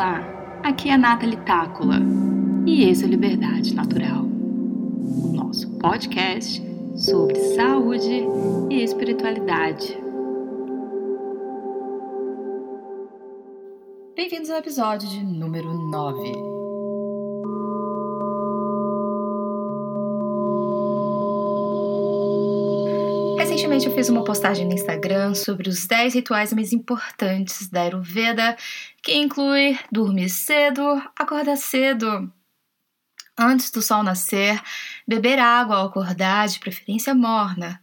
Olá, aqui é a Nathalie Tácula e esse é o Liberdade Natural, o nosso podcast sobre saúde e espiritualidade. Bem-vindos ao episódio de número 9. Recentemente eu fiz uma postagem no Instagram sobre os 10 rituais mais importantes da Ayurveda, que inclui dormir cedo, acordar cedo, antes do sol nascer, beber água ao acordar, de preferência morna,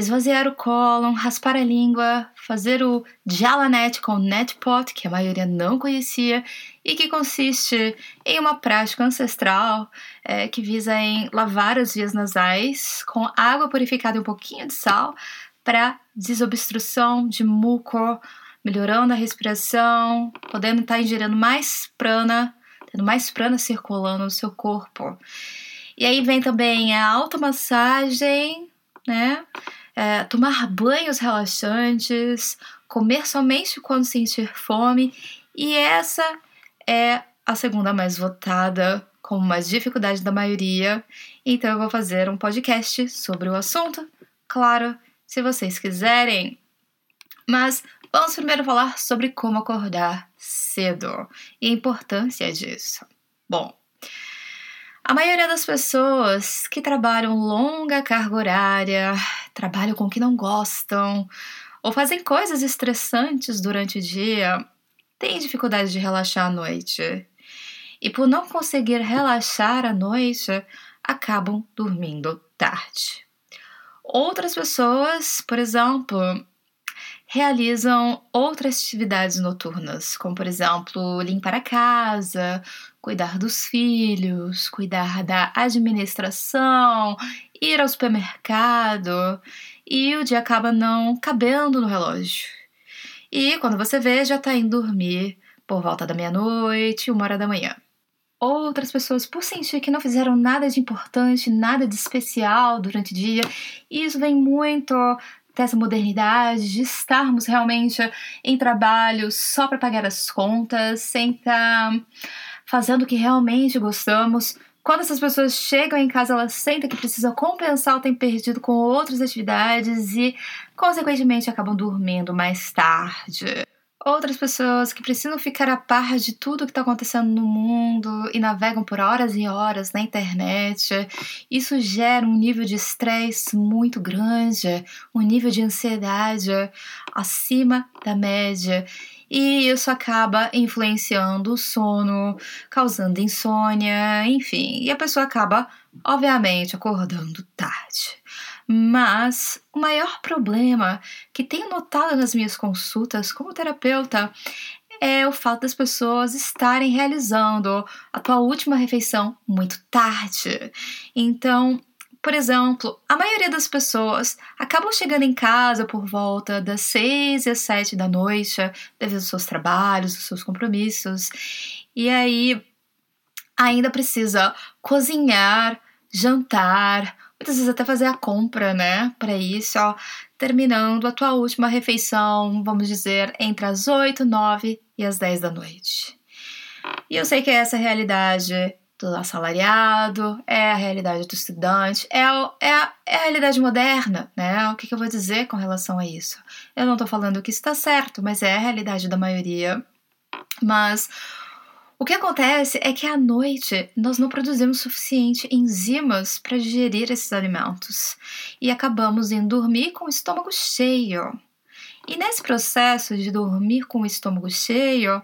esvaziar o cólon, raspar a língua, fazer o Jalanet com Netpot, que a maioria não conhecia, e que consiste em uma prática ancestral é, que visa em lavar as vias nasais com água purificada e um pouquinho de sal para desobstrução de muco, melhorando a respiração, podendo estar tá ingerindo mais prana, tendo mais prana circulando no seu corpo. E aí vem também a automassagem, né? É, tomar banhos relaxantes, comer somente quando sentir fome, e essa é a segunda mais votada como mais dificuldade da maioria. Então eu vou fazer um podcast sobre o assunto, claro, se vocês quiserem. Mas vamos primeiro falar sobre como acordar cedo e a importância disso. Bom, a maioria das pessoas que trabalham longa carga horária, trabalham com o que não gostam, ou fazem coisas estressantes durante o dia, têm dificuldade de relaxar à noite. E por não conseguir relaxar à noite, acabam dormindo tarde. Outras pessoas, por exemplo, realizam outras atividades noturnas, como por exemplo limpar a casa, cuidar dos filhos, cuidar da administração, ir ao supermercado, e o dia acaba não cabendo no relógio. E quando você vê, já está indo dormir por volta da meia-noite, uma hora da manhã. Outras pessoas, por sentir que não fizeram nada de importante, nada de especial durante o dia, isso vem muito dessa modernidade, de estarmos realmente em trabalho só para pagar as contas, sem estar tá fazendo o que realmente gostamos. Quando essas pessoas chegam em casa, elas sentem que precisam compensar o tempo perdido com outras atividades e, consequentemente, acabam dormindo mais tarde outras pessoas que precisam ficar a par de tudo que está acontecendo no mundo e navegam por horas e horas na internet. Isso gera um nível de estresse muito grande, um nível de ansiedade acima da média. E isso acaba influenciando o sono, causando insônia, enfim. E a pessoa acaba, obviamente, acordando tarde. Mas o maior problema que tenho notado nas minhas consultas como terapeuta é o fato das pessoas estarem realizando a tua última refeição muito tarde. Então, por exemplo, a maioria das pessoas acabam chegando em casa por volta das seis e às sete da noite, devido aos seus trabalhos, aos seus compromissos, e aí ainda precisa cozinhar, jantar, muitas vezes até fazer a compra, né? Para isso, ó, terminando a tua última refeição, vamos dizer, entre as 8, 9 e as 10 da noite. E eu sei que essa é realidade do assalariado, é a realidade do estudante, é, é, a, é a realidade moderna, né? O que, que eu vou dizer com relação a isso? Eu não tô falando que isso tá certo, mas é a realidade da maioria. Mas o que acontece é que à noite nós não produzimos suficiente enzimas para digerir esses alimentos e acabamos em dormir com o estômago cheio. E nesse processo de dormir com o estômago cheio,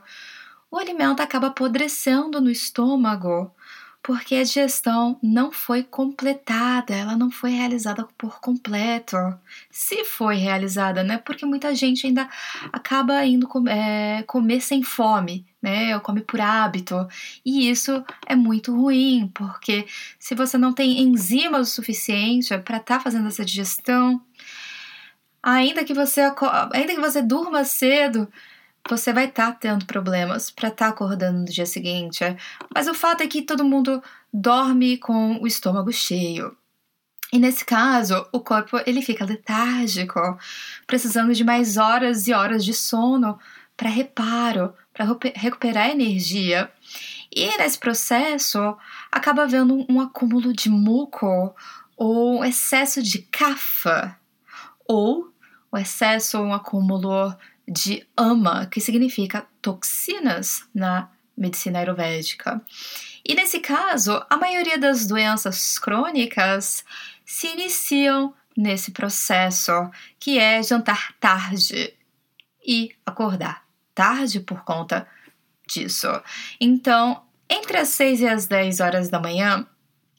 o alimento acaba apodrecendo no estômago porque a digestão não foi completada, ela não foi realizada por completo. Se foi realizada, né? Porque muita gente ainda acaba indo é, comer sem fome, né? Ou come por hábito. E isso é muito ruim, porque se você não tem enzimas o suficiente para estar tá fazendo essa digestão, ainda que você ainda que você durma cedo, você vai estar tá tendo problemas para estar tá acordando no dia seguinte. Mas o fato é que todo mundo dorme com o estômago cheio. E nesse caso, o corpo ele fica letárgico, precisando de mais horas e horas de sono para reparo, para recuperar energia. E nesse processo acaba havendo um acúmulo de muco ou excesso de cafa, ou o excesso ou um acúmulo de ama, que significa toxinas na medicina ayurvédica. E nesse caso, a maioria das doenças crônicas se iniciam nesse processo, que é jantar tarde e acordar tarde por conta disso. Então, entre as 6 e as 10 horas da manhã,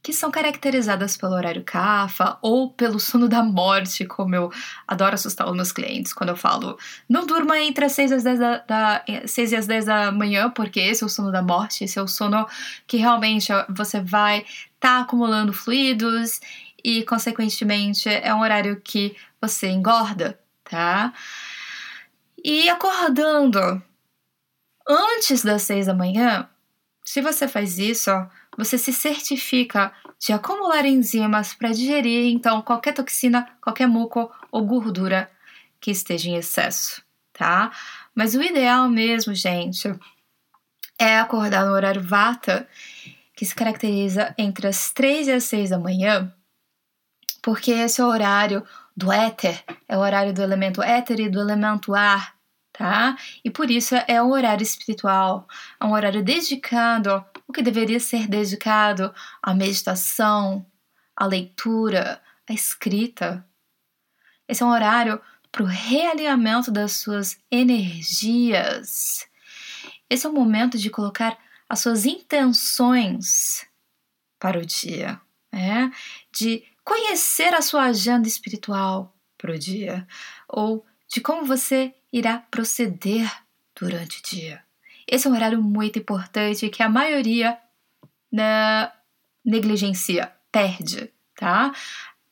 que são caracterizadas pelo horário CAFA ou pelo sono da morte, como eu adoro assustar os meus clientes quando eu falo não durma entre as 6 e as 10 da, da, 6 e as 10 da manhã, porque esse é o sono da morte, esse é o sono que realmente você vai estar tá acumulando fluidos e, consequentemente, é um horário que você engorda, tá? E acordando antes das 6 da manhã, se você faz isso, você se certifica de acumular enzimas para digerir então qualquer toxina, qualquer muco ou gordura que esteja em excesso, tá? Mas o ideal mesmo, gente, é acordar no horário vata, que se caracteriza entre as 3 e as 6 da manhã, porque esse é o horário do éter, é o horário do elemento éter e do elemento ar, tá? E por isso é um horário espiritual, é um horário dedicado, que deveria ser dedicado à meditação, à leitura, à escrita. Esse é um horário para o realinhamento das suas energias. Esse é o momento de colocar as suas intenções para o dia, né? de conhecer a sua agenda espiritual para o dia, ou de como você irá proceder durante o dia. Esse é um horário muito importante que a maioria né, negligencia, perde, tá?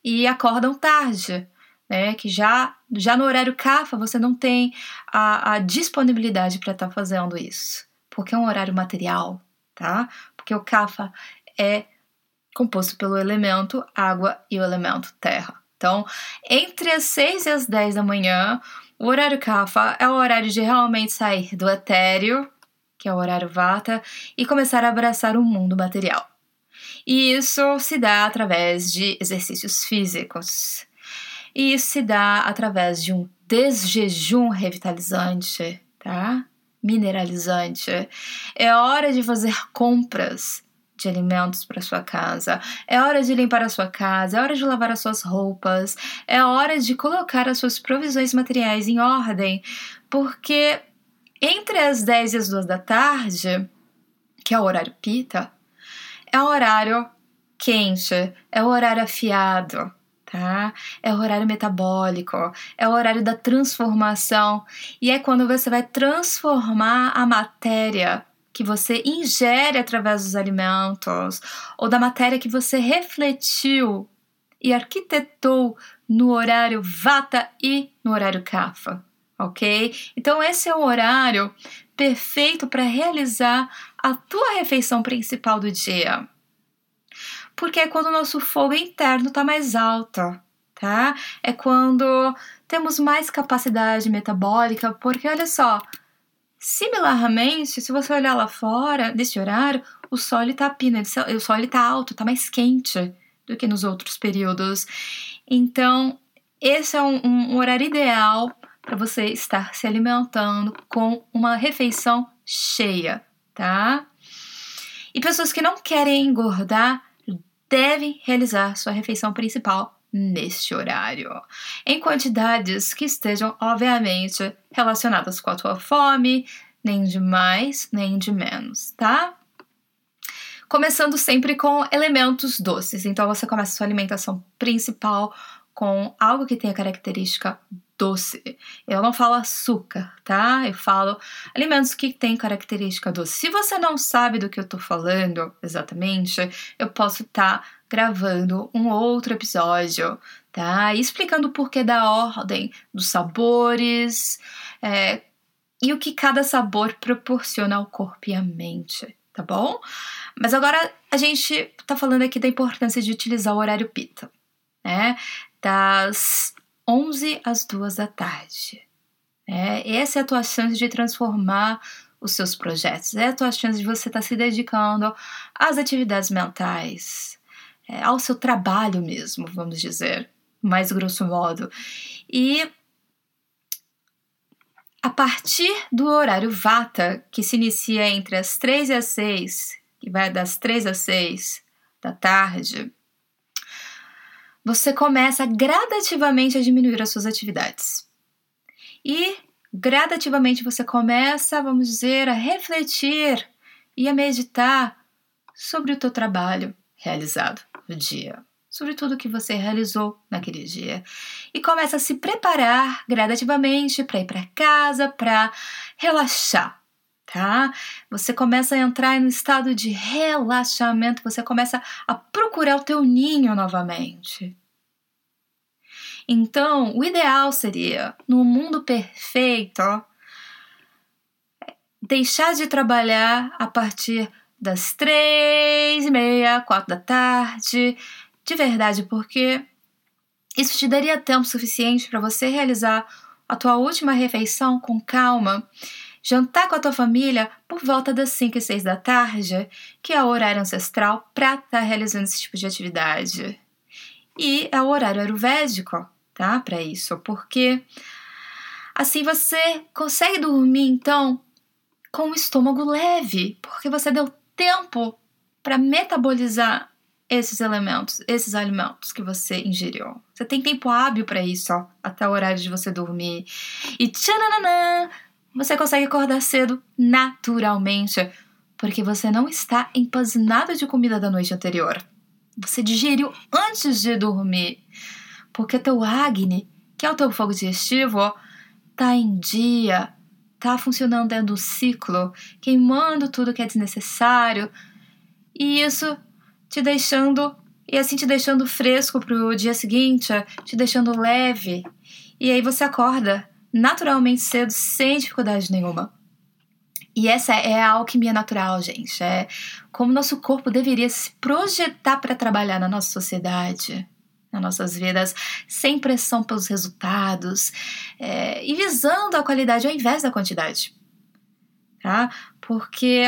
E acordam tarde, né? Que já, já no horário CAFA você não tem a, a disponibilidade para estar tá fazendo isso, porque é um horário material, tá? Porque o CAFA é composto pelo elemento água e o elemento terra. Então, entre as 6 e as 10 da manhã, o horário Kapha é o horário de realmente sair do etéreo, que é o horário Vata, e começar a abraçar o mundo material. E isso se dá através de exercícios físicos. E isso se dá através de um desjejum revitalizante, tá? Mineralizante. É hora de fazer compras de alimentos para sua casa, é hora de limpar a sua casa, é hora de lavar as suas roupas, é hora de colocar as suas provisões materiais em ordem, porque entre as 10 e as 2 da tarde, que é o horário pita, é o horário quente, é o horário afiado, tá? É o horário metabólico, é o horário da transformação e é quando você vai transformar a matéria que você ingere através dos alimentos ou da matéria que você refletiu e arquitetou no horário Vata e no horário Kapha, ok? Então esse é o horário perfeito para realizar a tua refeição principal do dia. Porque é quando o nosso fogo interno está mais alto, tá? É quando temos mais capacidade metabólica, porque olha só, Similarmente, se você olhar lá fora desse horário, o sol está pina, o sol está alto, está mais quente do que nos outros períodos. Então, esse é um, um horário ideal para você estar se alimentando com uma refeição cheia, tá? E pessoas que não querem engordar devem realizar sua refeição principal neste horário, em quantidades que estejam, obviamente, relacionadas com a tua fome, nem de mais, nem de menos, tá? Começando sempre com elementos doces. Então você começa sua alimentação principal com algo que tenha característica doce. Eu não falo açúcar, tá? Eu falo alimentos que têm característica doce. Se você não sabe do que eu tô falando exatamente, eu posso estar tá gravando um outro episódio, tá? explicando o porquê da ordem dos sabores é, e o que cada sabor proporciona ao corpo e à mente, tá bom? Mas agora a gente tá falando aqui da importância de utilizar o horário pita, né? Das 11 às 2 da tarde. É, essa é a tua chance de transformar os seus projetos, é a tua chance de você estar tá se dedicando às atividades mentais, é, ao seu trabalho mesmo, vamos dizer, mais grosso modo. E a partir do horário Vata, que se inicia entre as 3 e as 6, que vai das 3 às 6 da tarde, você começa gradativamente a diminuir as suas atividades. E gradativamente você começa, vamos dizer, a refletir e a meditar sobre o teu trabalho realizado no dia, sobre tudo que você realizou naquele dia e começa a se preparar gradativamente para ir para casa, para relaxar, tá? Você começa a entrar no estado de relaxamento, você começa a procurar o teu ninho novamente. Então, o ideal seria, no mundo perfeito, deixar de trabalhar a partir das três e meia, quatro da tarde, de verdade, porque isso te daria tempo suficiente para você realizar a tua última refeição com calma, jantar com a tua família por volta das 5 e 6 da tarde, que é o horário ancestral para estar tá realizando esse tipo de atividade. E é o horário ayurvédico, tá? Para isso, porque assim você consegue dormir então com o estômago leve, porque você deu tempo para metabolizar esses elementos, esses alimentos que você ingeriu. Você tem tempo hábil para isso, ó, até o horário de você dormir. E tchananã, você consegue acordar cedo naturalmente, porque você não está empanzinado de comida da noite anterior. Você digeriu antes de dormir porque teu Agni, que é o teu fogo digestivo, tá em dia, tá funcionando dentro do ciclo, queimando tudo que é desnecessário, e isso te deixando, e assim te deixando fresco pro dia seguinte, te deixando leve, e aí você acorda naturalmente cedo, sem dificuldade nenhuma. E essa é a alquimia natural, gente. É como nosso corpo deveria se projetar para trabalhar na nossa sociedade nas nossas vidas, sem pressão pelos resultados é, e visando a qualidade ao invés da quantidade. Tá? Porque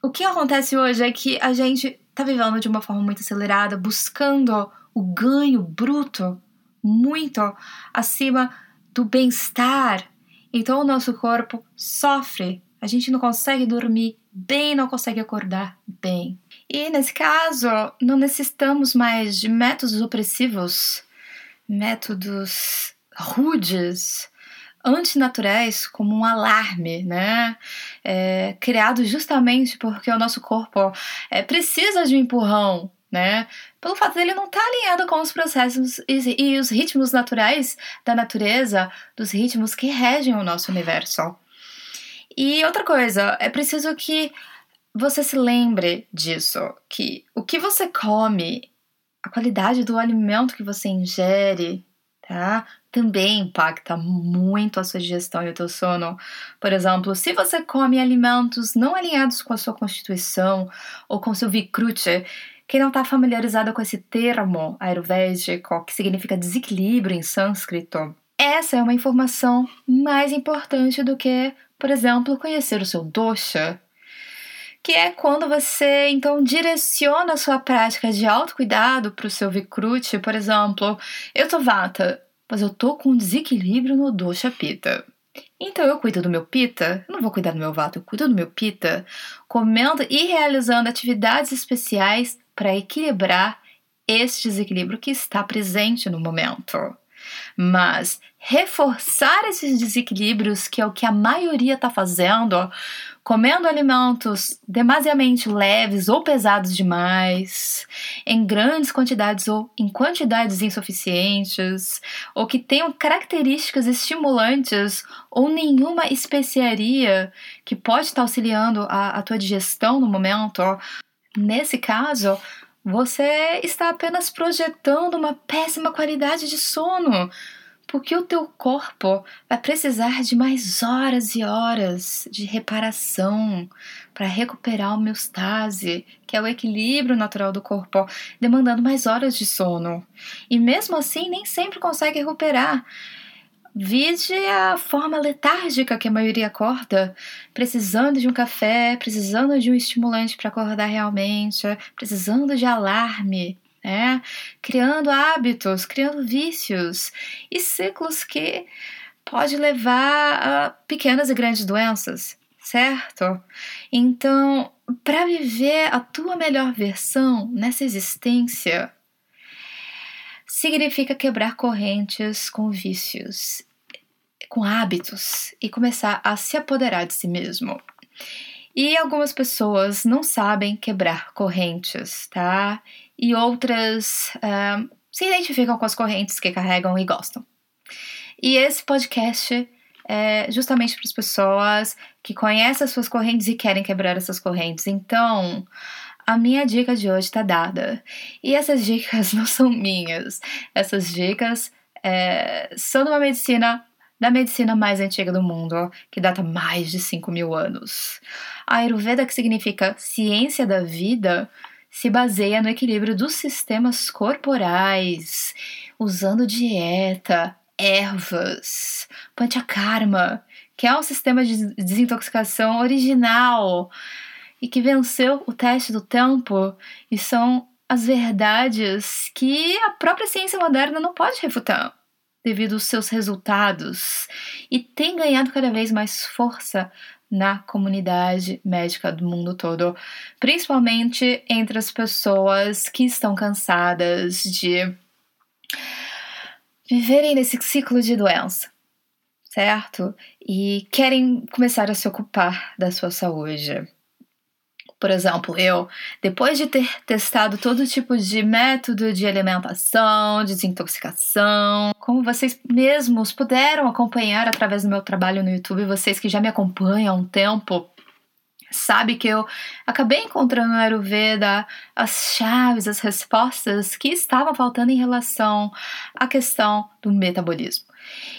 o que acontece hoje é que a gente está vivendo de uma forma muito acelerada, buscando o ganho bruto muito acima do bem-estar. Então o nosso corpo sofre, a gente não consegue dormir bem, não consegue acordar bem. E nesse caso, não necessitamos mais de métodos opressivos, métodos rudes, antinaturais, como um alarme, né? É, criado justamente porque o nosso corpo é, precisa de um empurrão, né? Pelo fato dele não estar tá alinhado com os processos e, e os ritmos naturais da natureza, dos ritmos que regem o nosso universo. E outra coisa, é preciso que você se lembre disso, que o que você come, a qualidade do alimento que você ingere, tá? Também impacta muito a sua digestão e o teu sono. Por exemplo, se você come alimentos não alinhados com a sua constituição ou com seu Vikrute, quem não está familiarizado com esse termo ayurvédico, que significa desequilíbrio em sânscrito, essa é uma informação mais importante do que, por exemplo, conhecer o seu dosha, que é quando você então direciona a sua prática de autocuidado para o seu Vikrute, por exemplo, eu tô vata, mas eu tô com um desequilíbrio no dosha pita. Então eu cuido do meu pita, eu não vou cuidar do meu vata, eu cuido do meu pita, comendo e realizando atividades especiais para equilibrar esse desequilíbrio que está presente no momento. Mas reforçar esses desequilíbrios, que é o que a maioria está fazendo, comendo alimentos demasiadamente leves ou pesados demais, em grandes quantidades ou em quantidades insuficientes, ou que tenham características estimulantes ou nenhuma especiaria que pode estar auxiliando a, a tua digestão no momento. Nesse caso, você está apenas projetando uma péssima qualidade de sono, porque o teu corpo vai precisar de mais horas e horas de reparação para recuperar a homeostase, que é o equilíbrio natural do corpo, demandando mais horas de sono. E mesmo assim, nem sempre consegue recuperar. Vide a forma letárgica que a maioria acorda, precisando de um café, precisando de um estimulante para acordar realmente, precisando de alarme, né? Criando hábitos, criando vícios e ciclos que pode levar a pequenas e grandes doenças, certo? Então, para viver a tua melhor versão nessa existência, significa quebrar correntes com vícios, com hábitos e começar a se apoderar de si mesmo. E algumas pessoas não sabem quebrar correntes, tá? E outras uh, se identificam com as correntes que carregam e gostam. E esse podcast é justamente para as pessoas que conhecem as suas correntes e querem quebrar essas correntes. Então, a minha dica de hoje está dada. E essas dicas não são minhas. Essas dicas é, são de uma medicina da medicina mais antiga do mundo, que data mais de 5 mil anos. A Ayurveda, que significa ciência da vida, se baseia no equilíbrio dos sistemas corporais, usando dieta, ervas, panchakarma, que é um sistema de desintoxicação original e que venceu o teste do tempo e são as verdades que a própria ciência moderna não pode refutar devido aos seus resultados e tem ganhado cada vez mais força na comunidade médica do mundo todo, principalmente entre as pessoas que estão cansadas de viverem nesse ciclo de doença, certo? E querem começar a se ocupar da sua saúde. Por exemplo, eu, depois de ter testado todo tipo de método de alimentação, de desintoxicação, como vocês mesmos puderam acompanhar através do meu trabalho no YouTube, vocês que já me acompanham há um tempo, sabe que eu acabei encontrando no Ayurveda as chaves, as respostas que estavam faltando em relação à questão do metabolismo.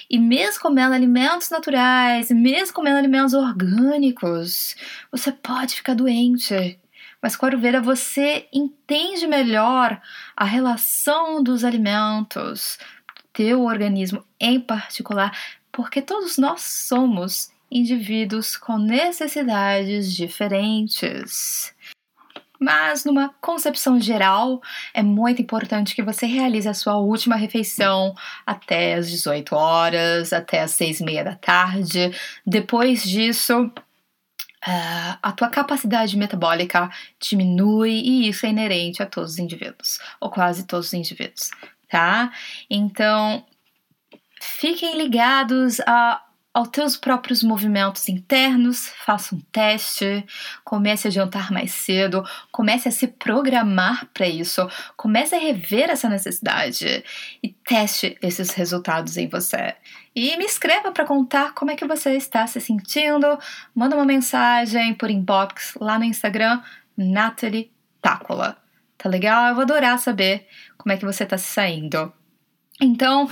E mesmo comendo alimentos naturais, mesmo comendo alimentos orgânicos, você pode ficar doente. Mas com a Ayurveda você entende melhor a relação dos alimentos, teu organismo em particular, porque todos nós somos indivíduos com necessidades diferentes. Mas, numa concepção geral, é muito importante que você realize a sua última refeição até as 18 horas, até as 6 e meia da tarde. Depois disso, Uh, a tua capacidade metabólica diminui e isso é inerente a todos os indivíduos, ou quase todos os indivíduos, tá? Então, fiquem ligados a aos teus próprios movimentos internos, faça um teste, comece a jantar mais cedo, comece a se programar para isso, comece a rever essa necessidade e teste esses resultados em você. E me escreva para contar como é que você está se sentindo, manda uma mensagem por inbox lá no Instagram, Natalie Tácola. Tá legal? Eu vou adorar saber como é que você está se saindo. Então,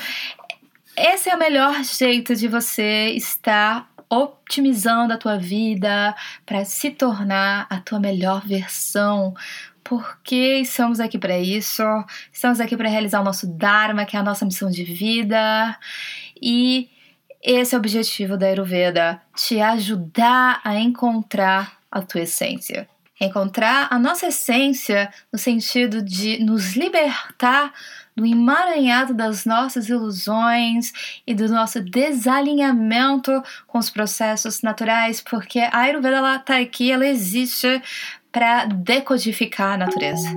esse é o melhor jeito de você estar otimizando a tua vida para se tornar a tua melhor versão. Porque estamos aqui para isso, estamos aqui para realizar o nosso Dharma, que é a nossa missão de vida. E esse é o objetivo da Ayurveda: te ajudar a encontrar a tua essência. Encontrar a nossa essência no sentido de nos libertar do emaranhado das nossas ilusões e do nosso desalinhamento com os processos naturais, porque a Ayurveda ela tá aqui, ela existe para decodificar a natureza.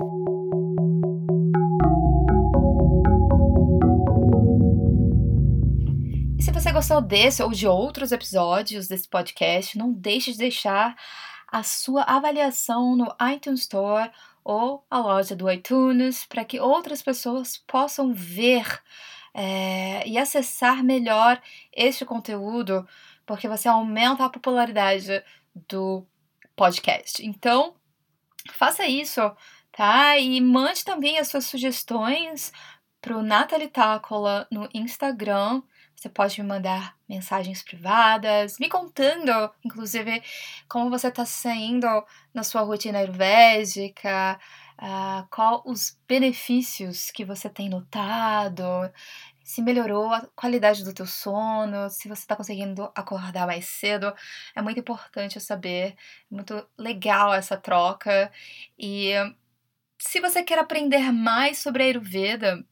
E se você gostou desse ou de outros episódios desse podcast, não deixe de deixar a sua avaliação no iTunes Store ou a loja do iTunes para que outras pessoas possam ver é, e acessar melhor este conteúdo, porque você aumenta a popularidade do podcast. Então, faça isso, tá? E mande também as suas sugestões para o Nathalie Tácola no Instagram. Você pode me mandar mensagens privadas, me contando, inclusive, como você está saindo na sua rotina ayurvédica, uh, qual os benefícios que você tem notado, se melhorou a qualidade do teu sono, se você está conseguindo acordar mais cedo. É muito importante saber, é muito legal essa troca. E se você quer aprender mais sobre a Ayurveda,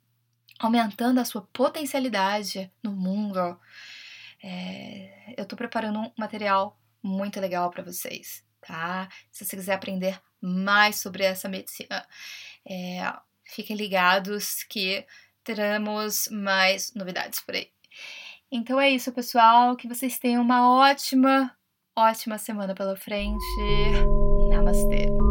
aumentando a sua potencialidade no mundo, é, eu estou preparando um material muito legal para vocês, tá? Se você quiser aprender mais sobre essa medicina, é, fiquem ligados que teremos mais novidades por aí. Então é isso, pessoal. Que vocês tenham uma ótima, ótima semana pela frente. Namastê.